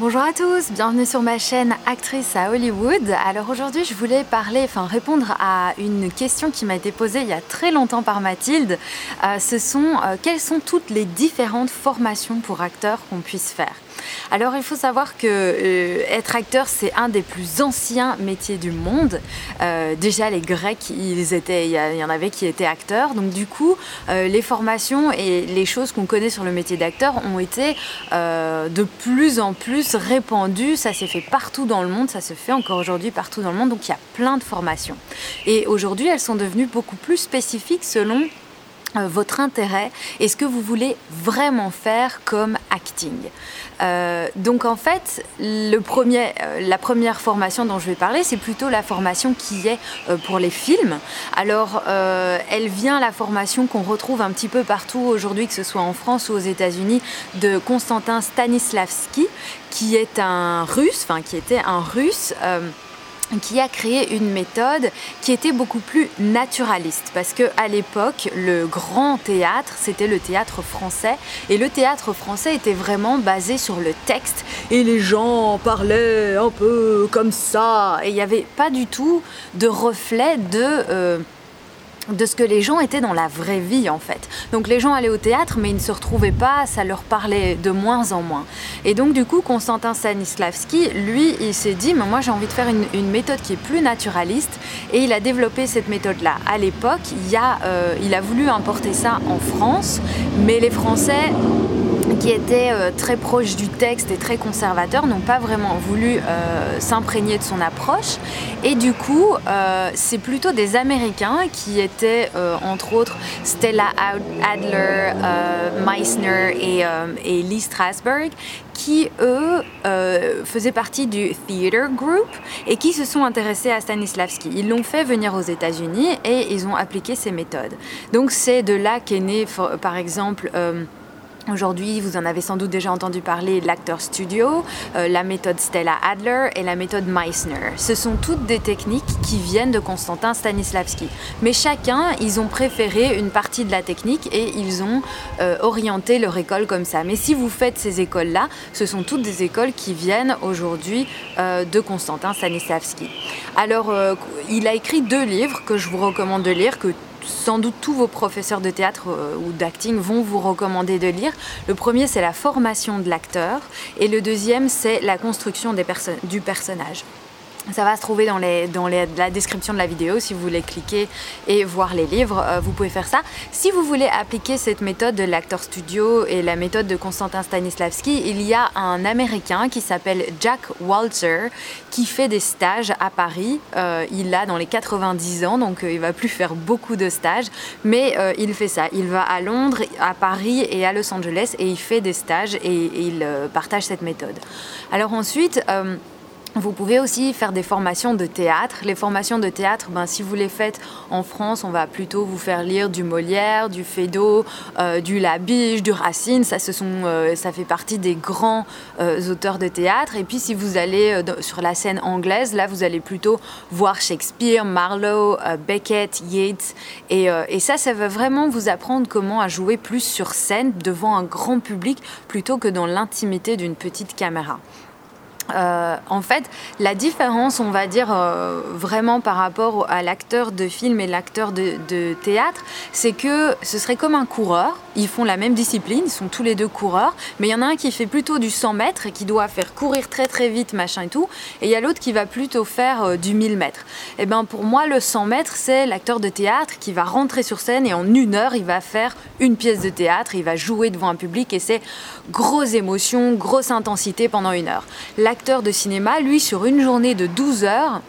Bonjour à tous, bienvenue sur ma chaîne Actrice à Hollywood. Alors aujourd'hui je voulais parler, enfin répondre à une question qui m'a été posée il y a très longtemps par Mathilde. Euh, ce sont euh, quelles sont toutes les différentes formations pour acteurs qu'on puisse faire? Alors il faut savoir que euh, être acteur c'est un des plus anciens métiers du monde. Euh, déjà les Grecs, ils étaient, il y, en avait qui étaient acteurs. Donc du coup, euh, les formations et les choses qu'on connaît sur le métier d'acteur ont été de plus en plus répandues. Ça s'est fait partout dans le monde, ça se fait encore aujourd'hui partout dans le monde. Donc il y a plein de formations. Et aujourd'hui, elles sont devenues beaucoup plus spécifiques selon votre intérêt et ce que vous voulez vraiment faire comme acting. Euh, donc en fait, le premier, euh, la première formation dont je vais parler, c'est plutôt la formation qui est pour les films. Alors, elle vient la formation qu'on retrouve un petit peu partout aujourd'hui, que ce soit en France ou aux États-Unis, de Konstantin Stanislavski, qui est un Russe, enfin qui était un Russe qui a créé une méthode qui était beaucoup plus naturaliste. Parce que à l'époque le grand théâtre c'était le théâtre français. Et le théâtre français était vraiment basé sur le texte. Et les gens parlaient un peu comme ça. Et il n'y avait pas du tout de reflet de euh, de ce que les gens étaient dans la vraie vie en fait. Donc les gens allaient au théâtre mais ils ne se retrouvaient pas, ça leur parlait de moins en moins. Et donc du coup Constantin Stanislavski, lui, il s'est dit mais moi j'ai envie de faire une, méthode qui est plus naturaliste et il a développé cette méthode-là. À l'époque, il, euh, il a voulu importer ça en France, mais les Français qui étaient euh, très proches du texte et très conservateurs, n'ont pas vraiment voulu euh, s'imprégner de son approche. Et du coup, euh, c'est plutôt des Américains qui étaient, entre autres, Stella Adler, Meissner et, Lee Strasberg, qui, eux, faisaient partie du Theater Group et qui se sont intéressés à Stanislavski. Ils l'ont fait venir aux États-Unis et ils ont appliqué ces méthodes. Donc c'est de là qu'est né, par exemple, Aujourd'hui, vous en avez sans doute déjà entendu parler, l'acteur studio, euh, la méthode Stella Adler et la méthode Meissner. Ce sont toutes des techniques qui viennent de Konstantin Stanislavski. Mais chacun, ils ont préféré une partie de la technique et ils ont euh, orienté leur école comme ça. Mais si vous faites ces écoles-là, ce sont toutes des écoles qui viennent aujourd'hui euh, de Konstantin Stanislavski. Alors, il a écrit deux livres que je vous recommande de lire, sans doute tous vos professeurs de théâtre euh, ou d'acting vont vous recommander de lire. Le premier, c'est la formation de l'acteur et le deuxième, c'est la construction du personnage. Ça va se trouver dans, la description de la vidéo si vous voulez cliquer et voir les livres, euh, vous pouvez faire ça. Si vous voulez appliquer cette méthode de l'acteur studio et la méthode de Konstantin Stanislavski, il y a un Américain qui s'appelle Jack Walter qui fait des stages à Paris. Euh, il a dans les 90 ans, donc euh, il va plus faire beaucoup de stages, mais il fait ça. Il va à Londres, à Paris et à Los Angeles et il fait des stages et il partage cette méthode. Alors ensuite, vous pouvez aussi faire des formations de théâtre. Les formations de théâtre, ben, si vous les faites en France, on va plutôt vous faire lire du Molière, du Feydeau, euh, du Labiche, du Racine. Ça, ce sont, euh, ça fait partie des grands euh, auteurs de théâtre. Et puis, si vous allez sur la scène anglaise, là, vous allez plutôt voir Shakespeare, Marlowe, Beckett, Yeats. Et, et ça, ça va vraiment vous apprendre comment à jouer plus sur scène devant un grand public plutôt que dans l'intimité d'une petite caméra. Euh, en fait, la différence, on va dire euh, vraiment par rapport à l'acteur de film et l'acteur de, théâtre, c'est que ce serait comme un coureur. Ils font la même discipline, ils sont tous les deux coureurs, mais il y en a un qui fait plutôt du 100 mètres et qui doit faire courir très très vite, machin et tout, et il y a l'autre qui va plutôt faire euh, du 1000 mètres. Et eh ben pour moi, le 100 mètres, c'est l'acteur de théâtre qui va rentrer sur scène et en une heure, il va faire une pièce de théâtre, il va jouer devant un public et c'est grosse émotion, grosse intensité pendant une heure acteur de cinéma, lui, sur une journée de 12 heures,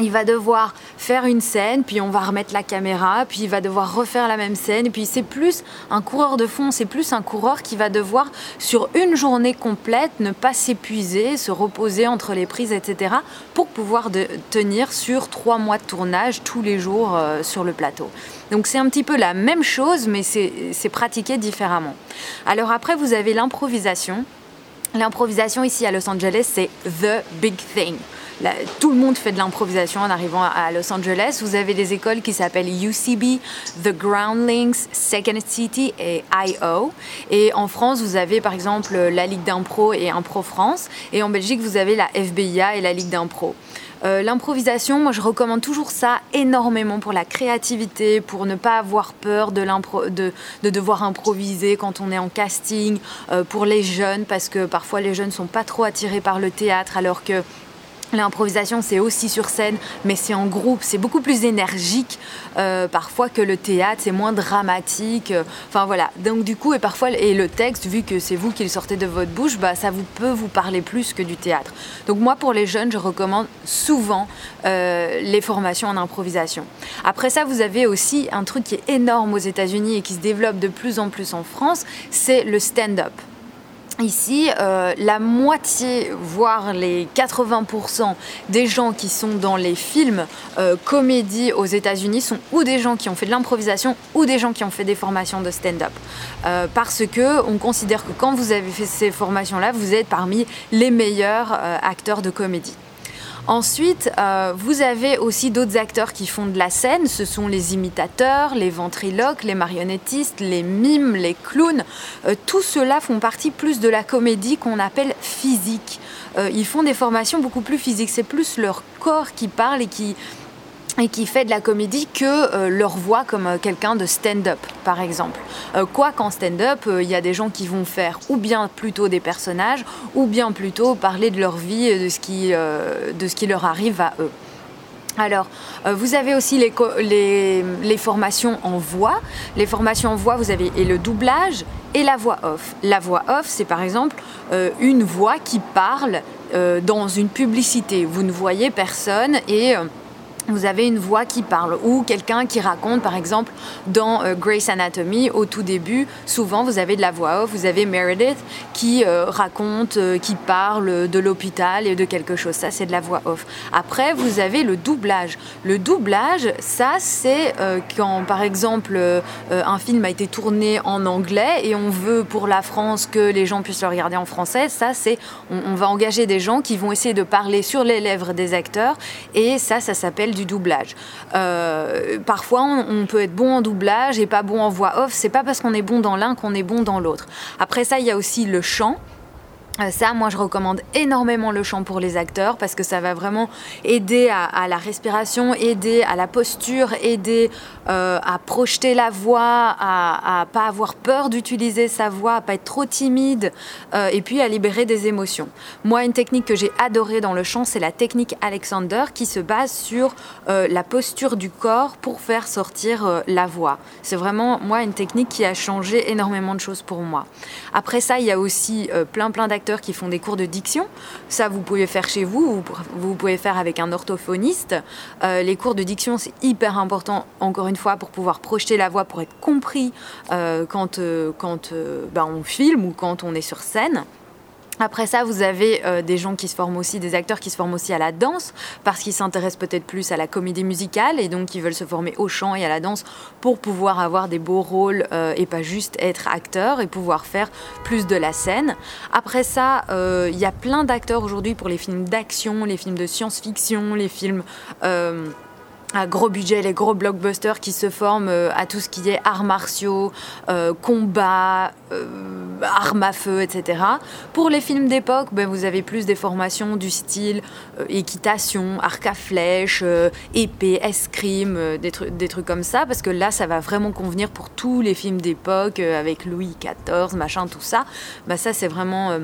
il va devoir faire une scène, puis on va remettre la caméra, puis il va devoir refaire la même scène. Puis c'est plus un coureur de fond, c'est plus un coureur qui va devoir, sur une journée complète, ne pas s'épuiser, se reposer entre les prises, etc., pour pouvoir tenir sur trois mois de tournage tous les jours euh, sur le plateau. Donc c'est un petit peu la même chose, mais c'est pratiqué différemment. Alors après, vous avez l'improvisation. L'improvisation ici à Los Angeles, c'est the big thing. tout le monde fait de l'improvisation en arrivant à Los Angeles. Vous avez des écoles qui s'appellent UCB, The Groundlings, Second City et IO. Et en France, vous avez par exemple la Ligue d'impro et Impro France. Et en Belgique, vous avez la FBIA et la Ligue d'impro. Euh, l'improvisation, moi je recommande toujours ça énormément pour la créativité, pour ne pas avoir peur de, de, devoir improviser quand on est en casting, euh, pour les jeunes, parce que parfois les jeunes ne sont pas trop attirés par le théâtre, alors que L'improvisation, c'est aussi sur scène, mais c'est en groupe, c'est beaucoup plus énergique euh, parfois que le théâtre, c'est moins dramatique. Euh, enfin voilà. Donc du coup, et parfois, et le texte, vu que c'est vous qui le sortez de votre bouche, bah, ça vous peut vous parler plus que du théâtre. Donc moi, pour les jeunes, je recommande souvent euh, les formations en improvisation. Après ça, vous avez aussi un truc qui est énorme aux États-Unis et qui se développe de plus en plus en France, c'est le stand-up. Ici, euh, la moitié, voire les 80% des gens qui sont dans les films euh, comédies aux États-Unis sont ou des gens qui ont fait de l'improvisation ou des gens qui ont fait des formations de stand-up. Euh, parce que on considère que quand vous avez fait ces formations-là, vous êtes parmi les meilleurs acteurs de comédie. Ensuite, euh, vous avez aussi d'autres acteurs qui font de la scène. Ce sont les imitateurs, les ventriloques, les marionnettistes, les mimes, les clowns. Euh, tout cela font partie plus de la comédie qu'on appelle physique. Euh, ils font des formations beaucoup plus physiques. C'est plus leur corps qui parle et qui et qui fait de la comédie que euh, leur voix comme euh, quelqu'un de stand-up, par exemple. Euh, quoi qu'en stand-up, il y a des gens qui vont faire ou bien plutôt des personnages, ou bien plutôt parler de leur vie, de ce qui, de ce qui leur arrive à eux. Alors, vous avez aussi les, les, les, formations en voix. Les formations en voix, vous avez et le doublage et la voix off. La voix off, c'est par exemple une voix qui parle dans une publicité. Vous ne voyez personne et vous avez une voix qui parle ou quelqu'un qui raconte, par exemple, dans euh, Grace Anatomy, au tout début, souvent vous avez de la voix off, vous avez Meredith qui euh, raconte, euh, qui parle de l'hôpital et de quelque chose. Ça, c'est de la voix off. Après, vous avez le doublage. Le doublage, ça, c'est quand, par exemple, un film a été tourné en anglais et on veut pour la France que les gens puissent le regarder en français. Ça, c'est, on, on va engager des gens qui vont essayer de parler sur les lèvres des acteurs et ça, ça s'appelle du doublage. Euh, parfois, on, peut être bon en doublage et pas bon en voix off. C'est pas parce qu'on est bon dans l'un qu'on est bon dans l'autre. Après ça, il y a aussi le chant. Euh, ça, moi, je recommande énormément le chant pour les acteurs parce que ça va vraiment aider à, la respiration, aider à la posture, aider euh, à projeter la voix, à, à pas avoir peur d'utiliser sa voix, à pas être trop timide euh, et puis à libérer des émotions. Moi, une technique que j'ai adorée dans le chant, c'est la technique Alexander qui se base sur la posture du corps pour faire sortir la voix. C'est vraiment, moi, une technique qui a changé énormément de choses pour moi. Après ça, il y a aussi plein, plein d'acteurs qui font des cours de diction. Ça, vous pouvez faire chez vous, vous, pouvez faire avec un orthophoniste. Euh, les cours de diction, c'est hyper important, encore une fois, pour pouvoir projeter la voix, pour être compris euh, quand, euh, quand ben, on filme ou quand on est sur scène. Après ça, vous avez euh, des gens qui se forment aussi, des acteurs qui se forment aussi à la danse, parce qu'ils s'intéressent peut-être plus à la comédie musicale et donc ils veulent se former au chant et à la danse pour pouvoir avoir des beaux rôles euh, et pas juste être acteur et pouvoir faire plus de la scène. Après ça, euh, il y a plein d'acteurs aujourd'hui pour les films d'action, les films de science-fiction, les films à gros budget, les gros blockbusters qui se forment euh, à tout ce qui est arts martiaux, euh, combat, euh, armes à feu, etc. Pour les films d'époque, ben, vous avez plus des formations du style équitation, arc à flèche, épée, escrime, des, des, trucs comme ça, parce que là, ça va vraiment convenir pour tous les films d'époque, avec Louis XIV, machin, tout ça. Ben, ça, c'est vraiment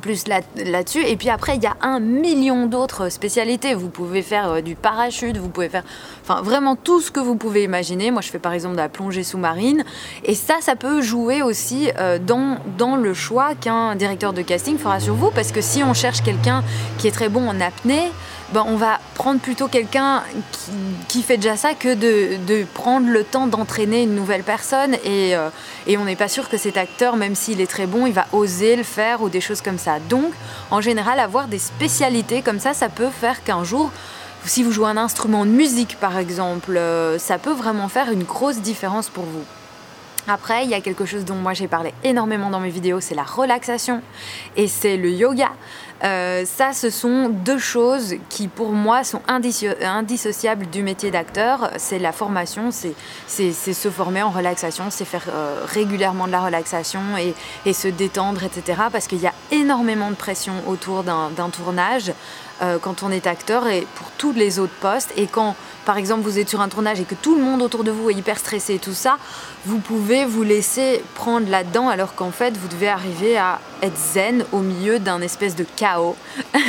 plus là-dessus. et puis après, il y a un million d'autres spécialités. Vous pouvez faire euh, du parachute, vous pouvez faire enfin, vraiment tout ce que vous pouvez imaginer. Moi, je fais par exemple de la plongée sous-marine. Et ça, ça peut jouer aussi euh, dans, le choix qu'un directeur de casting fera sur vous. Parce que si on cherche quelqu'un qui est très bon en apnée, ben, on va plutôt quelqu'un qui, fait déjà ça que de, prendre le temps d'entraîner une nouvelle personne. Et, euh, et on n'est pas sûr que cet acteur, même s'il est très bon, il va oser le faire ou des choses comme ça. Donc, en général, avoir des spécialités comme ça, ça peut faire qu'un jour, si vous jouez un instrument de musique par exemple, euh, ça peut vraiment faire une grosse différence pour vous. Après, il y a quelque chose dont moi j'ai parlé énormément dans mes vidéos, c'est la relaxation et c'est le yoga. Euh, ça, ce sont deux choses qui pour moi sont indissociables du métier d'acteur. C'est la formation, c'est se former en relaxation, c'est faire euh, régulièrement de la relaxation et, et se détendre, etc. Parce qu'il y a énormément de pression autour d'un tournage. Euh, quand on est acteur et pour tous les autres postes. Et quand, par exemple, vous êtes sur un tournage et que tout le monde autour de vous est hyper stressé et tout ça, vous pouvez vous laisser prendre là-dedans alors qu'en fait, vous devez arriver à être zen au milieu d'un espèce de chaos.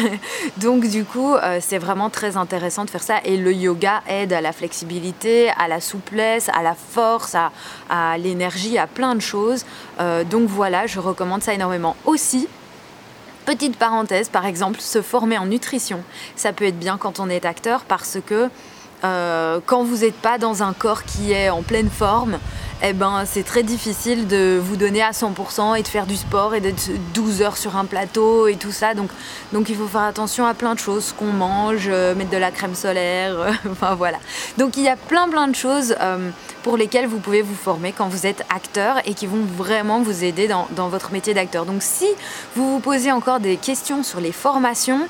Donc, du coup, euh, c'est vraiment très intéressant de faire ça. Et le yoga aide à la flexibilité, à la souplesse, à la force, à, l'énergie, à plein de choses. Euh, donc, voilà, je recommande ça énormément. Aussi, Petite parenthèse, par exemple, se former en nutrition. Ça peut être bien quand on est acteur parce que euh, quand vous n'êtes pas dans un corps qui est en pleine forme, eh ben, c'est très difficile de vous donner à 100% et de faire du sport et d'être 12 heures sur un plateau et tout ça. Donc, donc il faut faire attention à plein de choses, qu'on mange, euh, mettre de la crème solaire, enfin voilà. Donc il y a plein plein de choses. Euh, pour lesquels vous pouvez vous former quand vous êtes acteur et qui vont vraiment vous aider dans, votre métier d'acteur. Donc si vous vous posez encore des questions sur les formations,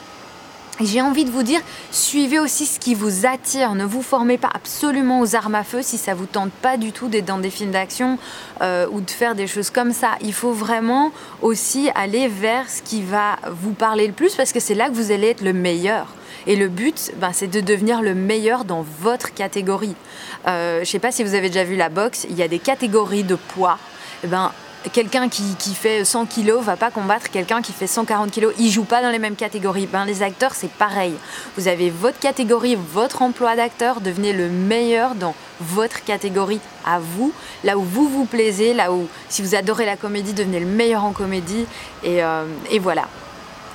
j'ai envie de vous dire, suivez aussi ce qui vous attire. Ne vous formez pas absolument aux armes à feu si ça vous tente pas du tout d'être dans des films d'action euh, ou de faire des choses comme ça. Il faut vraiment aussi aller vers ce qui va vous parler le plus parce que c'est là que vous allez être le meilleur. Et le but, ben, c'est de devenir le meilleur dans votre catégorie. Euh, je ne sais pas si vous avez déjà vu la boxe, il y a des catégories de poids. Eh ben, quelqu'un qui, fait 100 kilos va pas combattre quelqu'un qui fait 140 kilos. Ils jouent pas dans les mêmes catégories. Ben, les acteurs, c'est pareil. Vous avez votre catégorie, votre emploi d'acteur. Devenez le meilleur dans votre catégorie à vous, là où vous vous plaisez, là où si vous adorez la comédie, devenez le meilleur en comédie. et euh, voilà.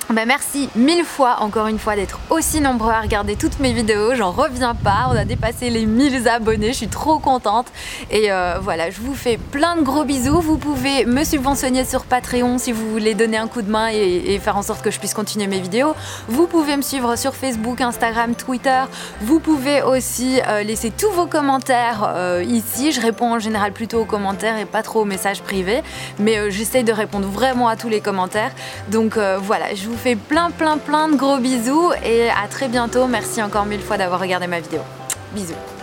Bah, merci mille fois encore une fois d'être aussi nombreux à regarder toutes mes vidéos, j'en reviens pas, on a dépassé les 1000 abonnés, je suis trop contente. Et euh, voilà, je vous fais plein de gros bisous, vous pouvez me subventionner sur Patreon si vous voulez donner un coup de main et, faire en sorte que je puisse continuer mes vidéos, vous pouvez me suivre sur Facebook, Instagram, Twitter, vous pouvez aussi euh, laisser tous vos commentaires euh, ici, je réponds en général plutôt aux commentaires et pas trop aux messages privés, mais j'essaye de répondre vraiment à tous les commentaires, donc voilà, je vous fais plein plein plein de gros bisous et à très bientôt. Merci encore mille fois d'avoir regardé ma vidéo. Bisous.